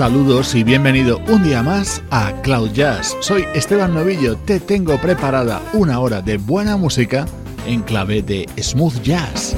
Saludos y bienvenido un día más a Cloud Jazz. Soy Esteban Novillo, te tengo preparada una hora de buena música en clave de smooth jazz.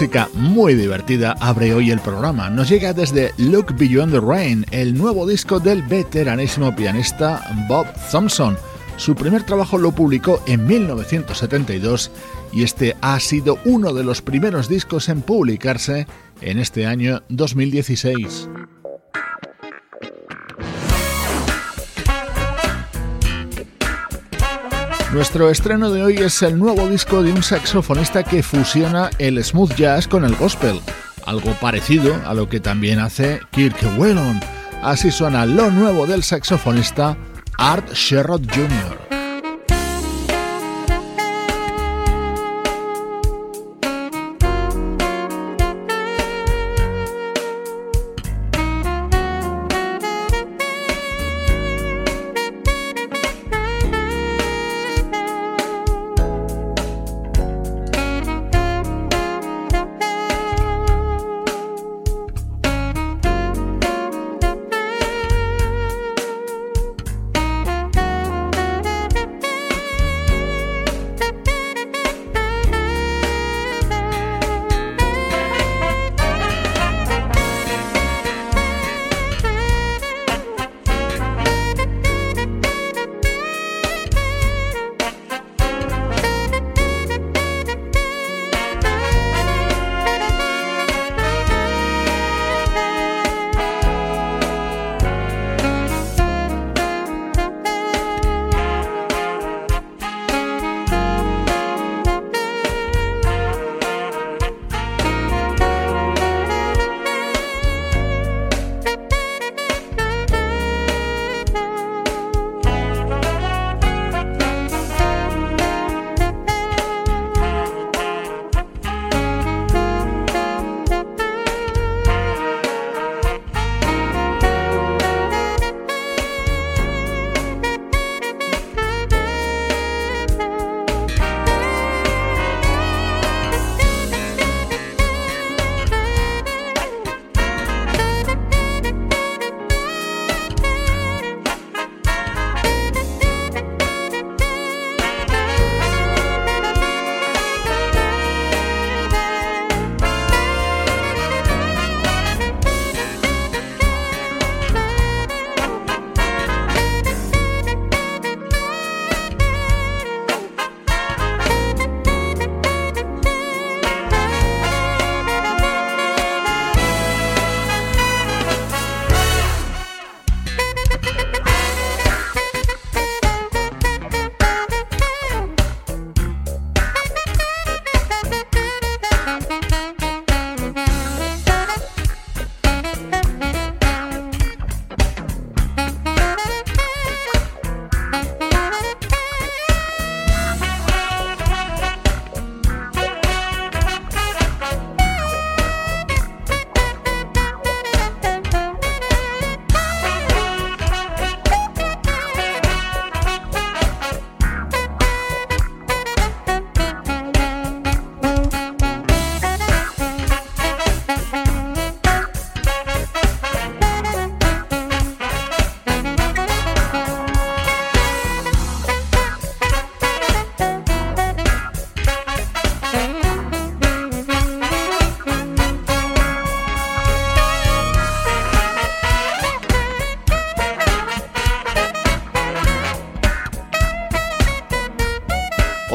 Música muy divertida abre hoy el programa. Nos llega desde Look Beyond the Rain, el nuevo disco del veteranísimo pianista Bob Thompson. Su primer trabajo lo publicó en 1972 y este ha sido uno de los primeros discos en publicarse en este año 2016. Nuestro estreno de hoy es el nuevo disco de un saxofonista que fusiona el smooth jazz con el gospel, algo parecido a lo que también hace Kirk Whelan. Así suena lo nuevo del saxofonista Art Sherrod Jr.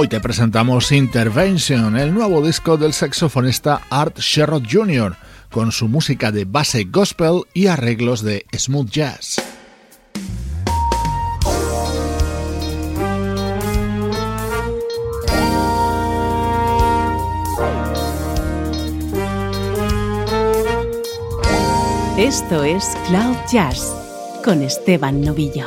Hoy te presentamos Intervention, el nuevo disco del saxofonista Art Sherrod Jr., con su música de base gospel y arreglos de smooth jazz. Esto es Cloud Jazz con Esteban Novillo.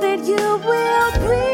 that you will bring.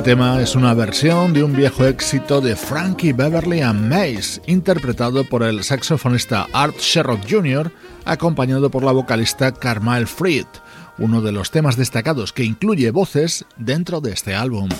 Este tema es una versión de un viejo éxito de Frankie Beverly and Mace, interpretado por el saxofonista Art Sherrock Jr., acompañado por la vocalista Carmel Fried, uno de los temas destacados que incluye voces dentro de este álbum.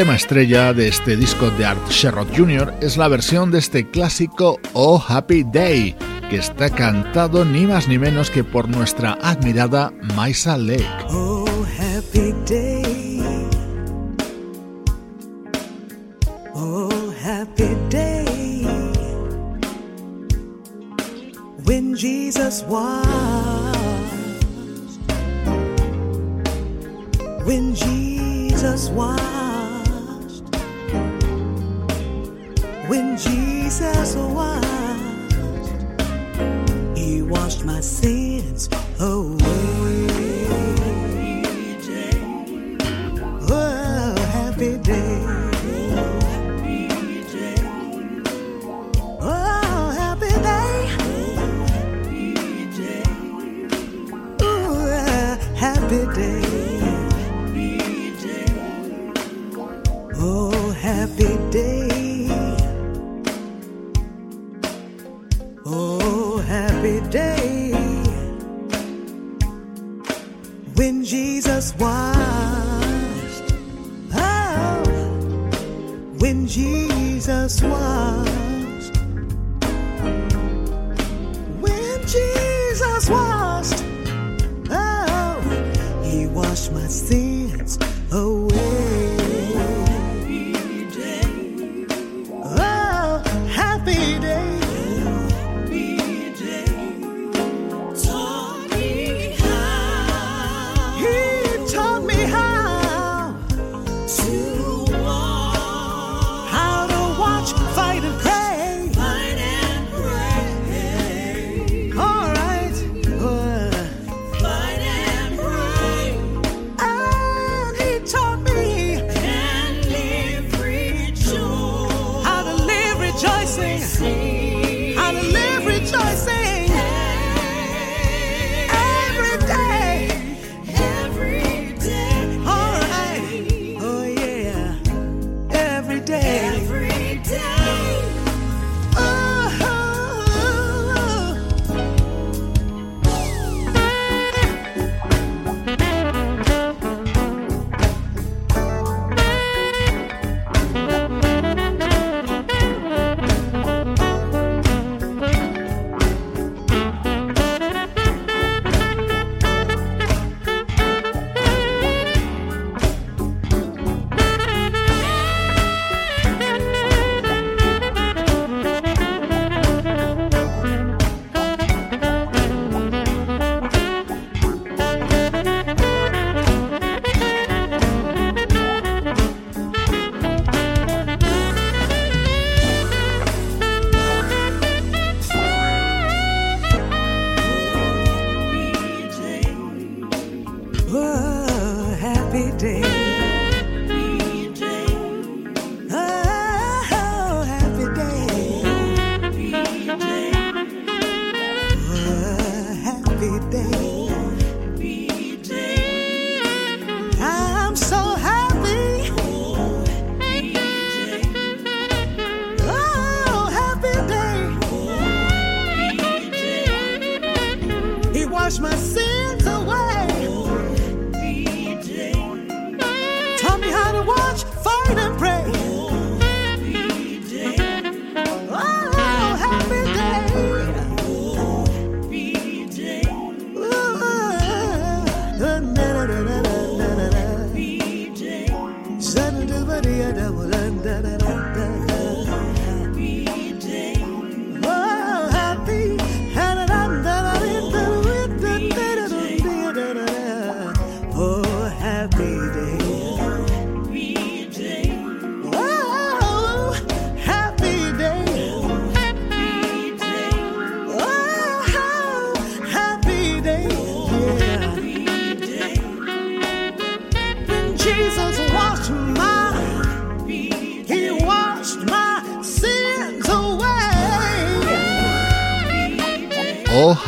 Tema estrella de este disco de Art Sherrod Jr. es la versión de este clásico Oh Happy Day, que está cantado ni más ni menos que por nuestra admirada Maisa Lake.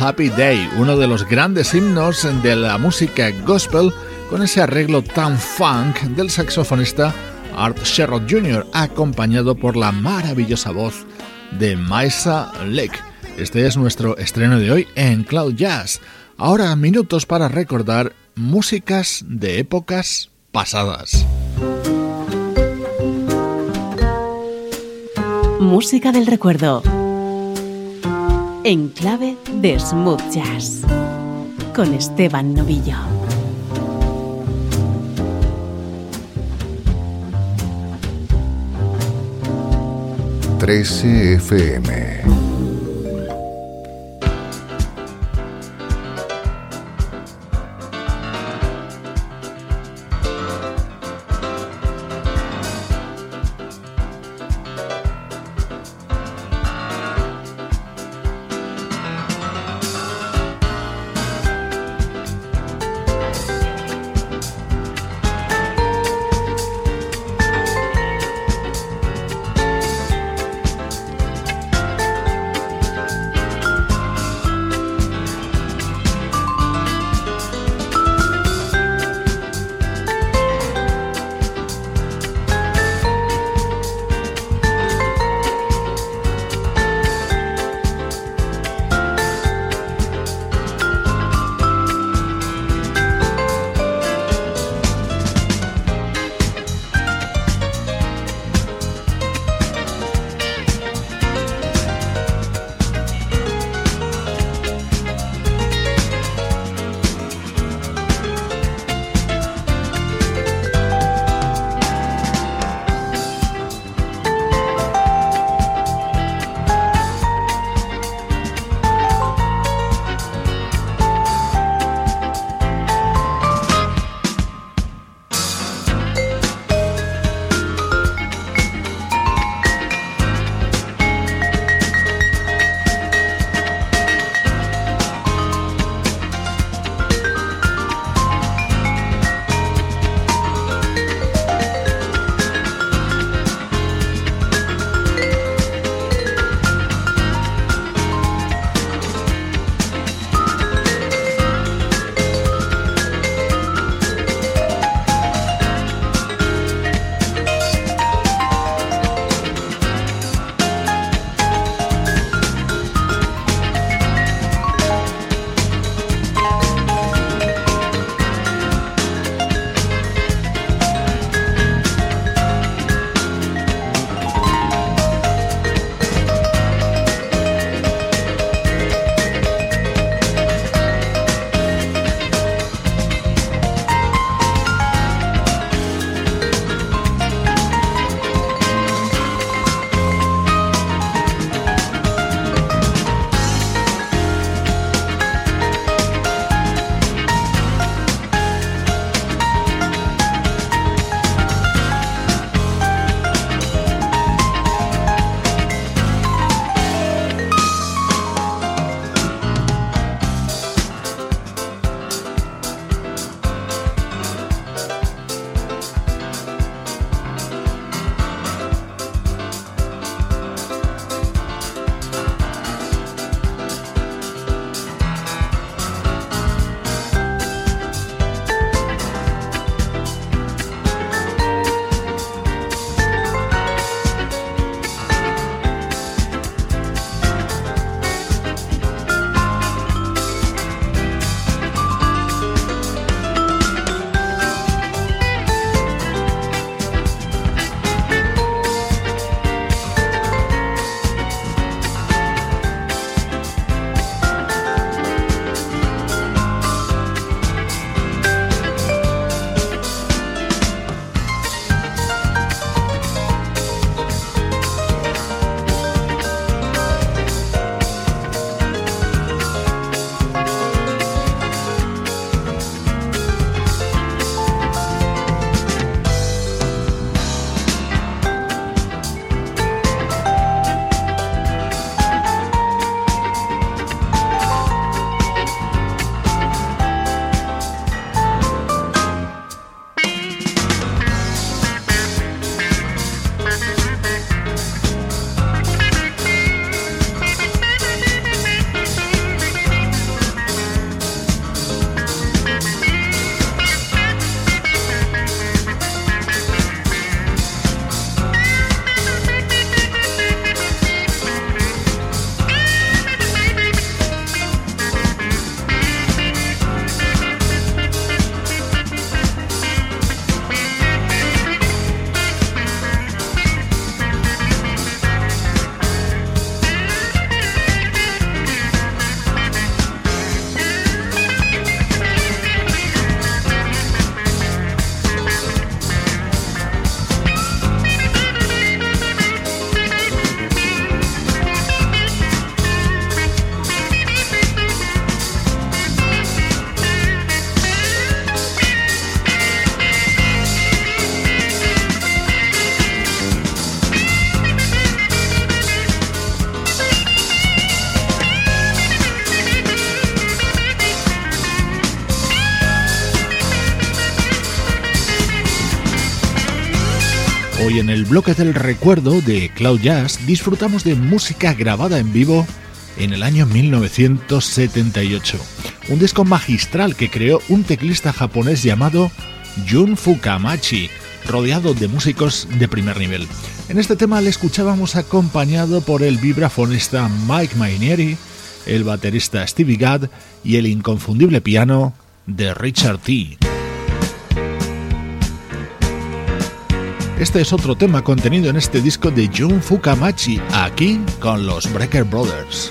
Happy Day, uno de los grandes himnos de la música gospel con ese arreglo tan funk del saxofonista Art Sherrod Jr., acompañado por la maravillosa voz de Maisa Lake. Este es nuestro estreno de hoy en Cloud Jazz. Ahora minutos para recordar músicas de épocas pasadas. Música del recuerdo. En clave de smooth jazz. Con Esteban Novillo. 13 FM. El bloque del recuerdo de Cloud Jazz disfrutamos de música grabada en vivo en el año 1978. Un disco magistral que creó un teclista japonés llamado Jun Fukamachi, rodeado de músicos de primer nivel. En este tema le escuchábamos acompañado por el vibrafonista Mike Mainieri, el baterista Stevie Gadd y el inconfundible piano de Richard T. Este es otro tema contenido en este disco de Jun Fukamachi, aquí con los Breaker Brothers.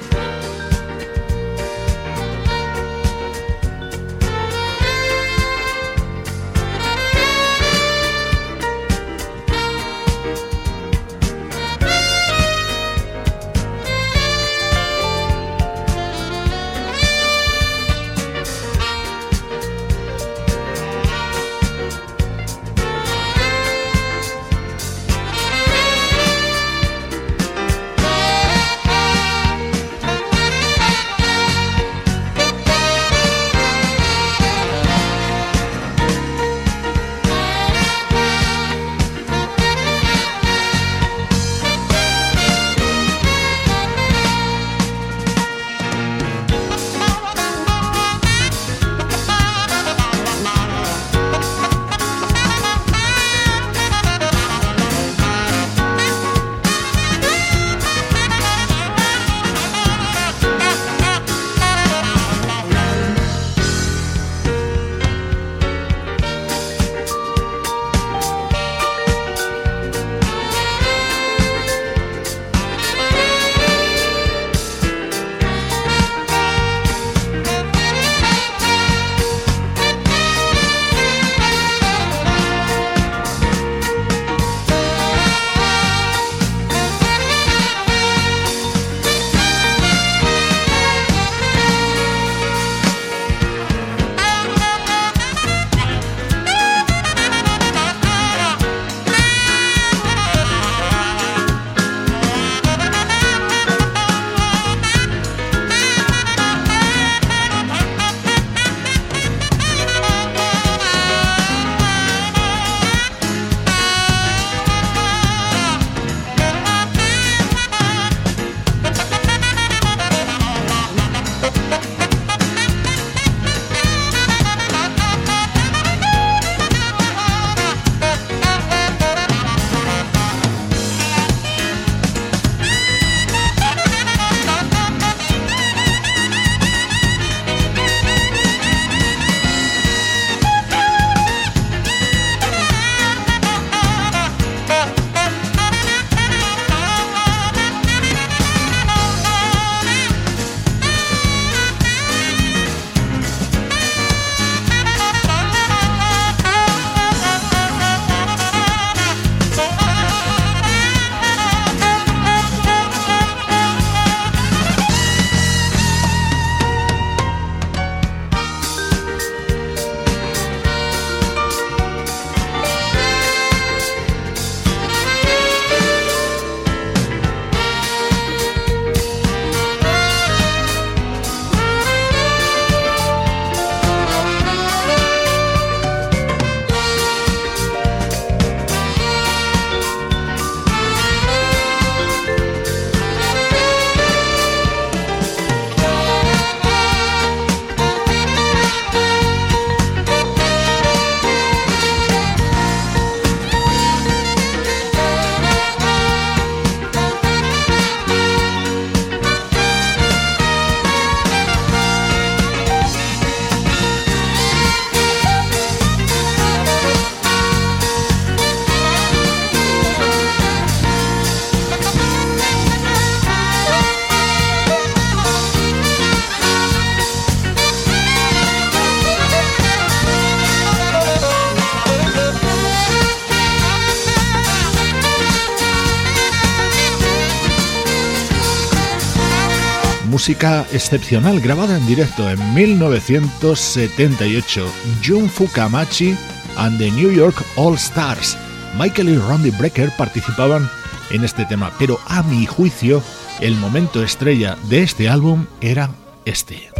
Música excepcional grabada en directo en 1978. Jun Fukamachi and the New York All Stars. Michael y Randy Brecker participaban en este tema, pero a mi juicio, el momento estrella de este álbum era este.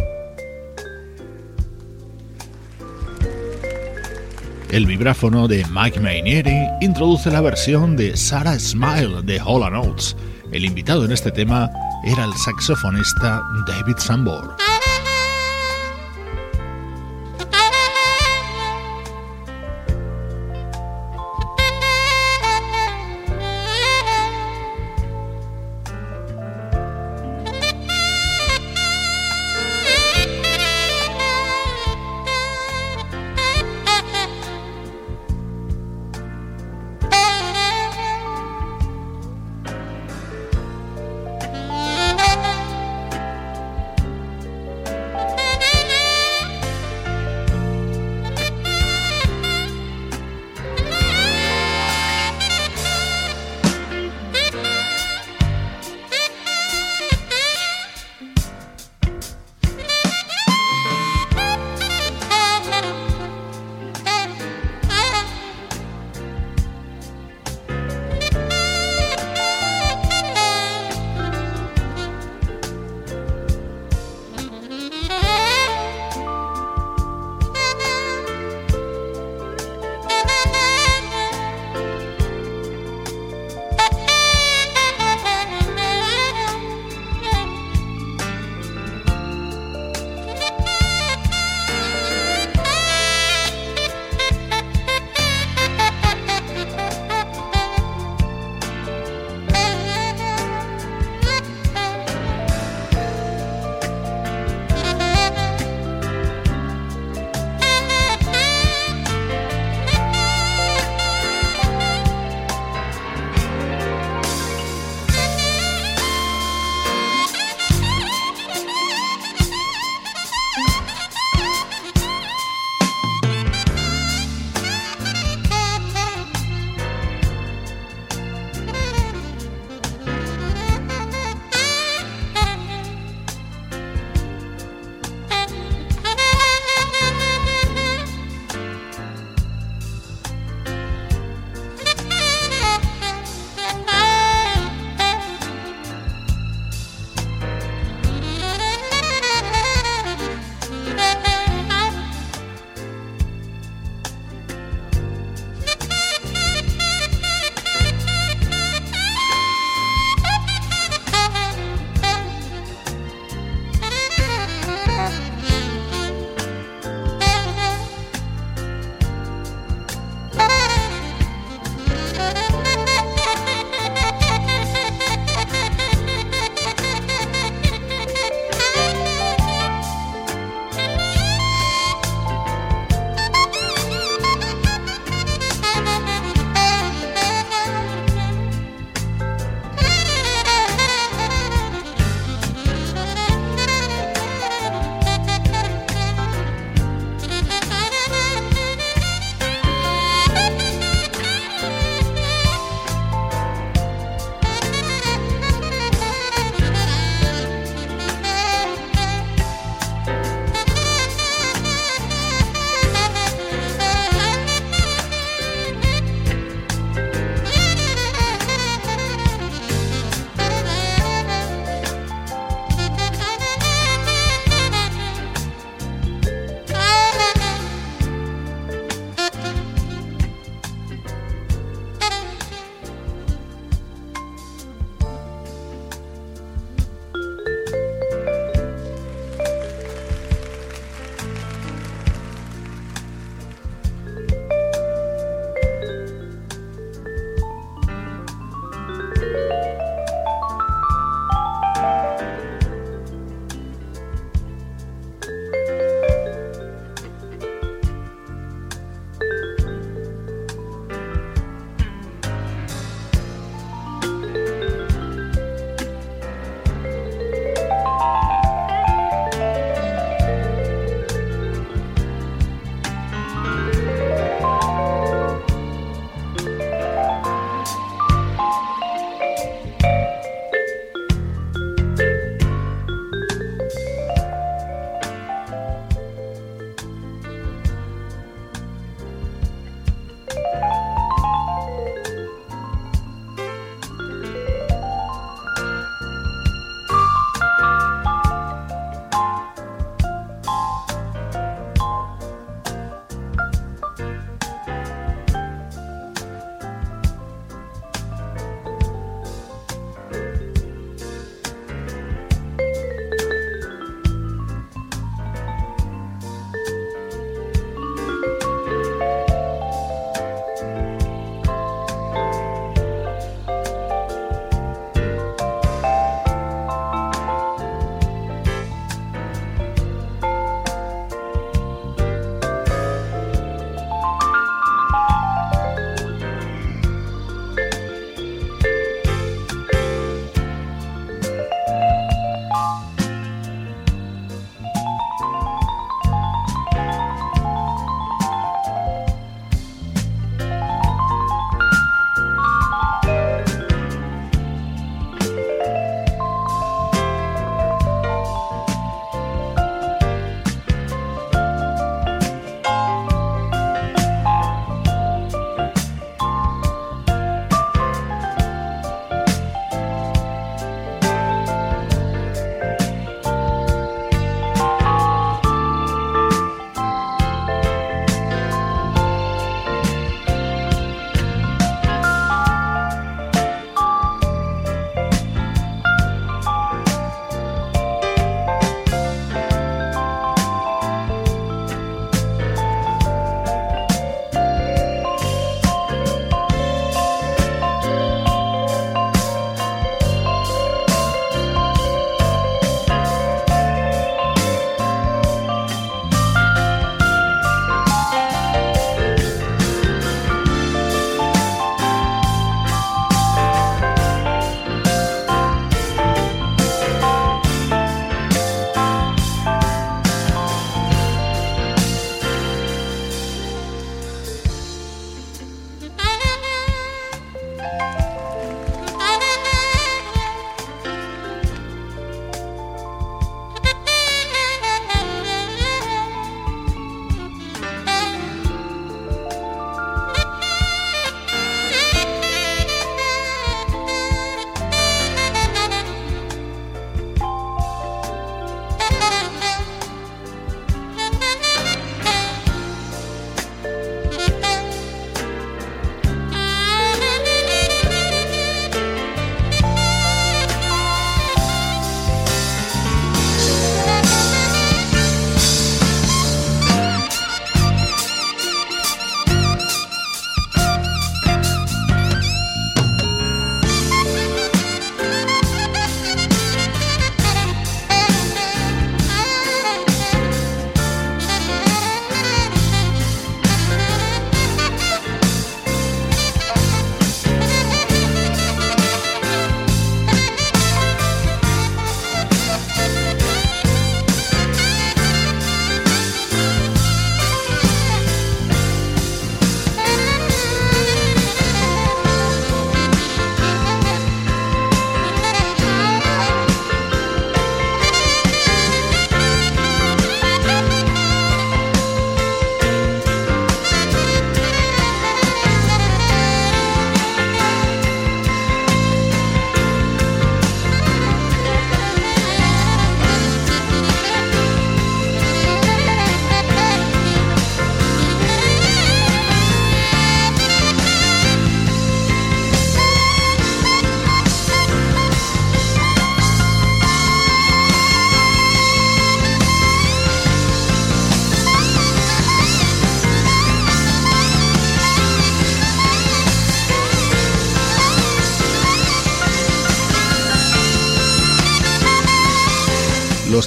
El vibráfono de Mike Mainieri introduce la versión de Sarah Smile de Hola Notes. El invitado en este tema era el saxofonista David Sambor.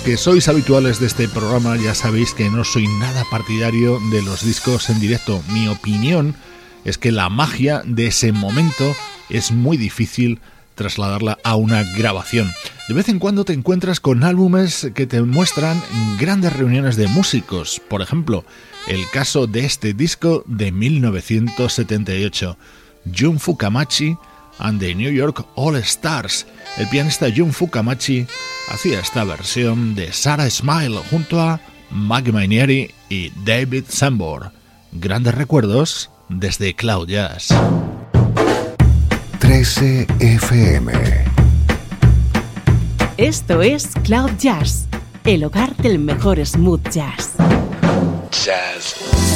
Que sois habituales de este programa ya sabéis que no soy nada partidario de los discos en directo. Mi opinión es que la magia de ese momento es muy difícil trasladarla a una grabación. De vez en cuando te encuentras con álbumes que te muestran grandes reuniones de músicos. Por ejemplo, el caso de este disco de 1978, Jun Fukamachi and the New York All Stars. El pianista Jun Fukamachi hacía esta versión de Sarah Smile junto a Maggie Mainieri y David Sambor. Grandes recuerdos desde Cloud Jazz. 13 FM. Esto es Cloud Jazz, el hogar del mejor smooth jazz. Jazz.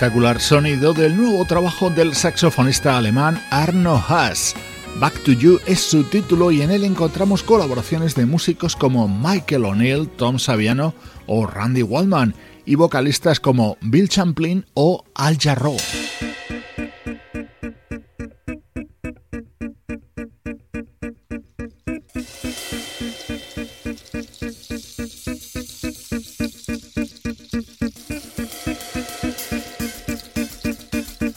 Espectacular sonido del nuevo trabajo del saxofonista alemán Arno Haas. Back to You es su título y en él encontramos colaboraciones de músicos como Michael O'Neill, Tom Saviano o Randy Waldman y vocalistas como Bill Champlin o Al Jarreau.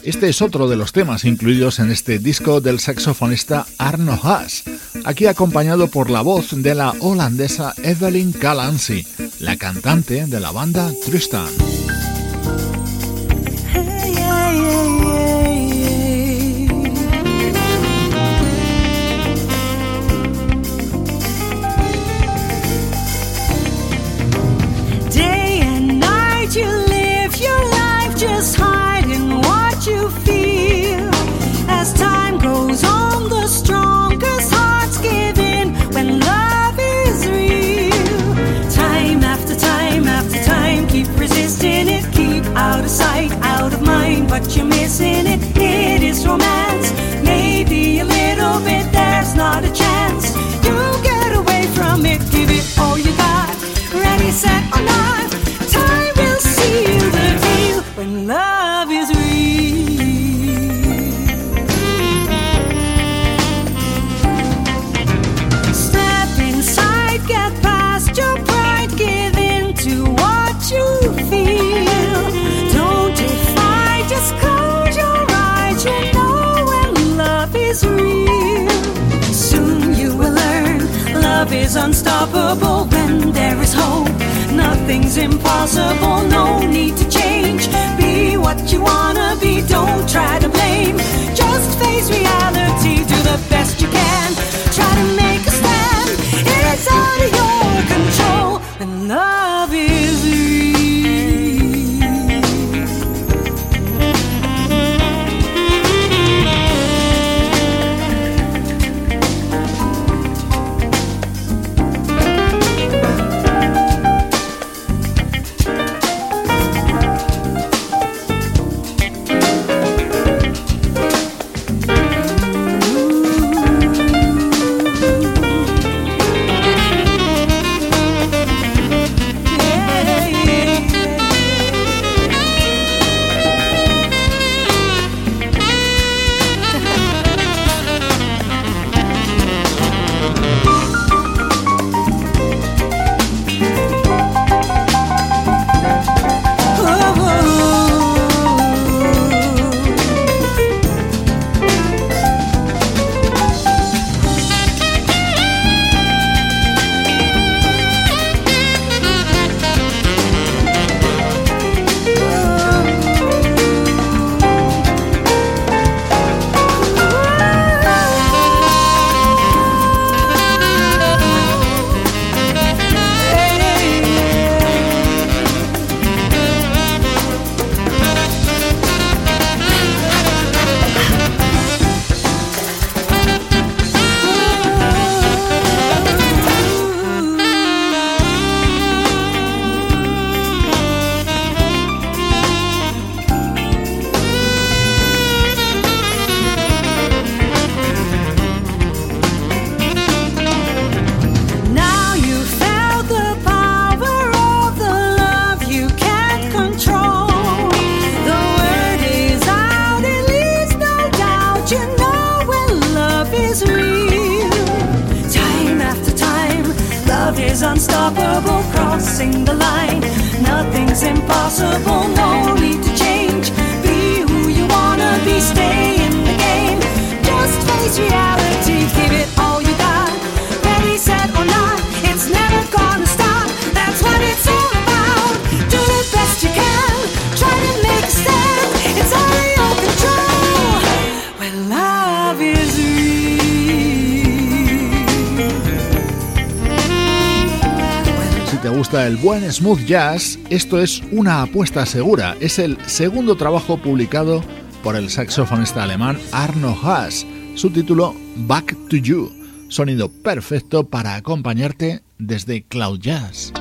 Este es otro de los temas incluidos en este disco del saxofonista Arno Haas, aquí acompañado por la voz de la holandesa Evelyn Calancy, la cantante de la banda Tristan. Is unstoppable when there is hope. Nothing's impossible, no need to change. Be what you wanna be, don't try to blame. Just face reality, unstoppable, crossing the line. Nothing's impossible, no need to change. Be who you wanna be, stay in the game. Just face reality. El buen smooth jazz, esto es una apuesta segura. Es el segundo trabajo publicado por el saxofonista alemán Arno Haas. Su título Back to You, sonido perfecto para acompañarte desde Cloud Jazz.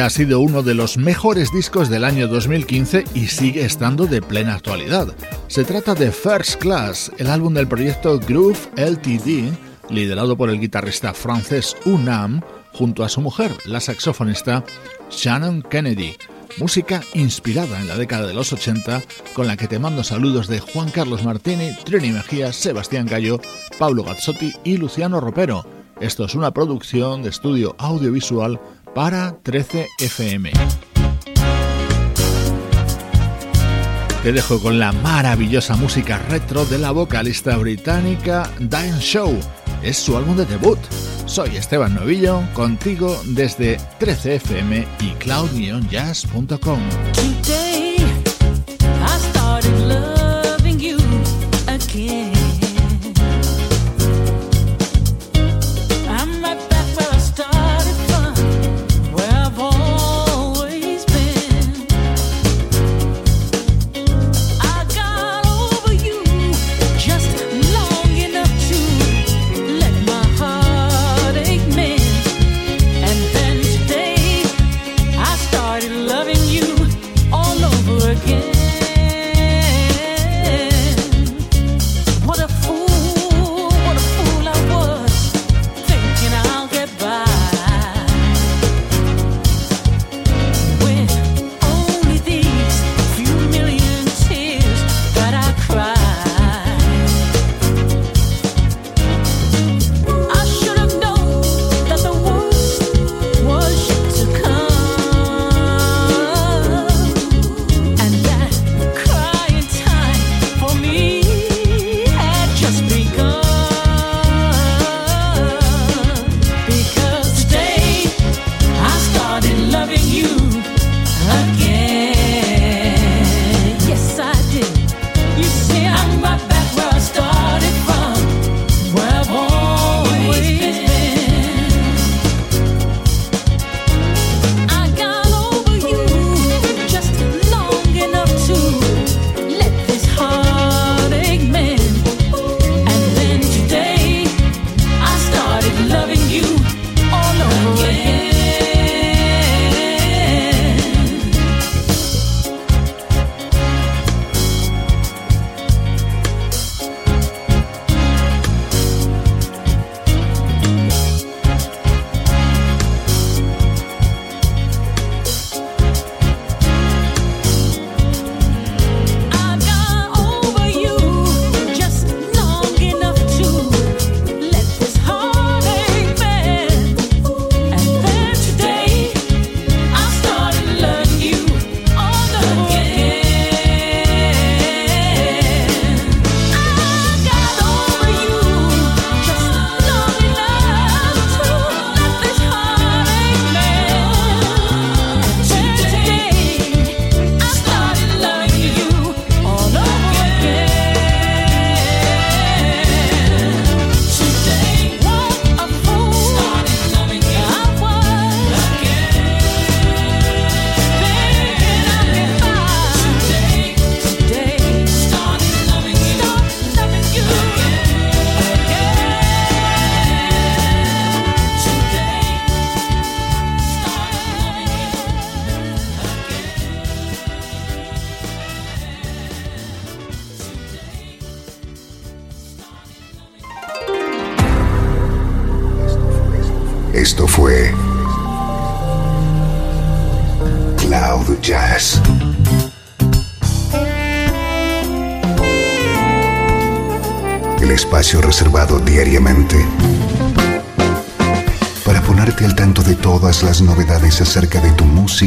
Ha sido uno de los mejores discos del año 2015 y sigue estando de plena actualidad. Se trata de First Class, el álbum del proyecto Groove LTD, liderado por el guitarrista francés Unam, junto a su mujer, la saxofonista Shannon Kennedy. Música inspirada en la década de los 80, con la que te mando saludos de Juan Carlos Martini, Trini Mejía, Sebastián Gallo, Pablo Gazzotti y Luciano Ropero. Esto es una producción de estudio audiovisual para 13 FM. Te dejo con la maravillosa música retro de la vocalista británica Diane Show. Es su álbum de debut. Soy Esteban Novillo, contigo desde 13fm y cloud-jazz.com.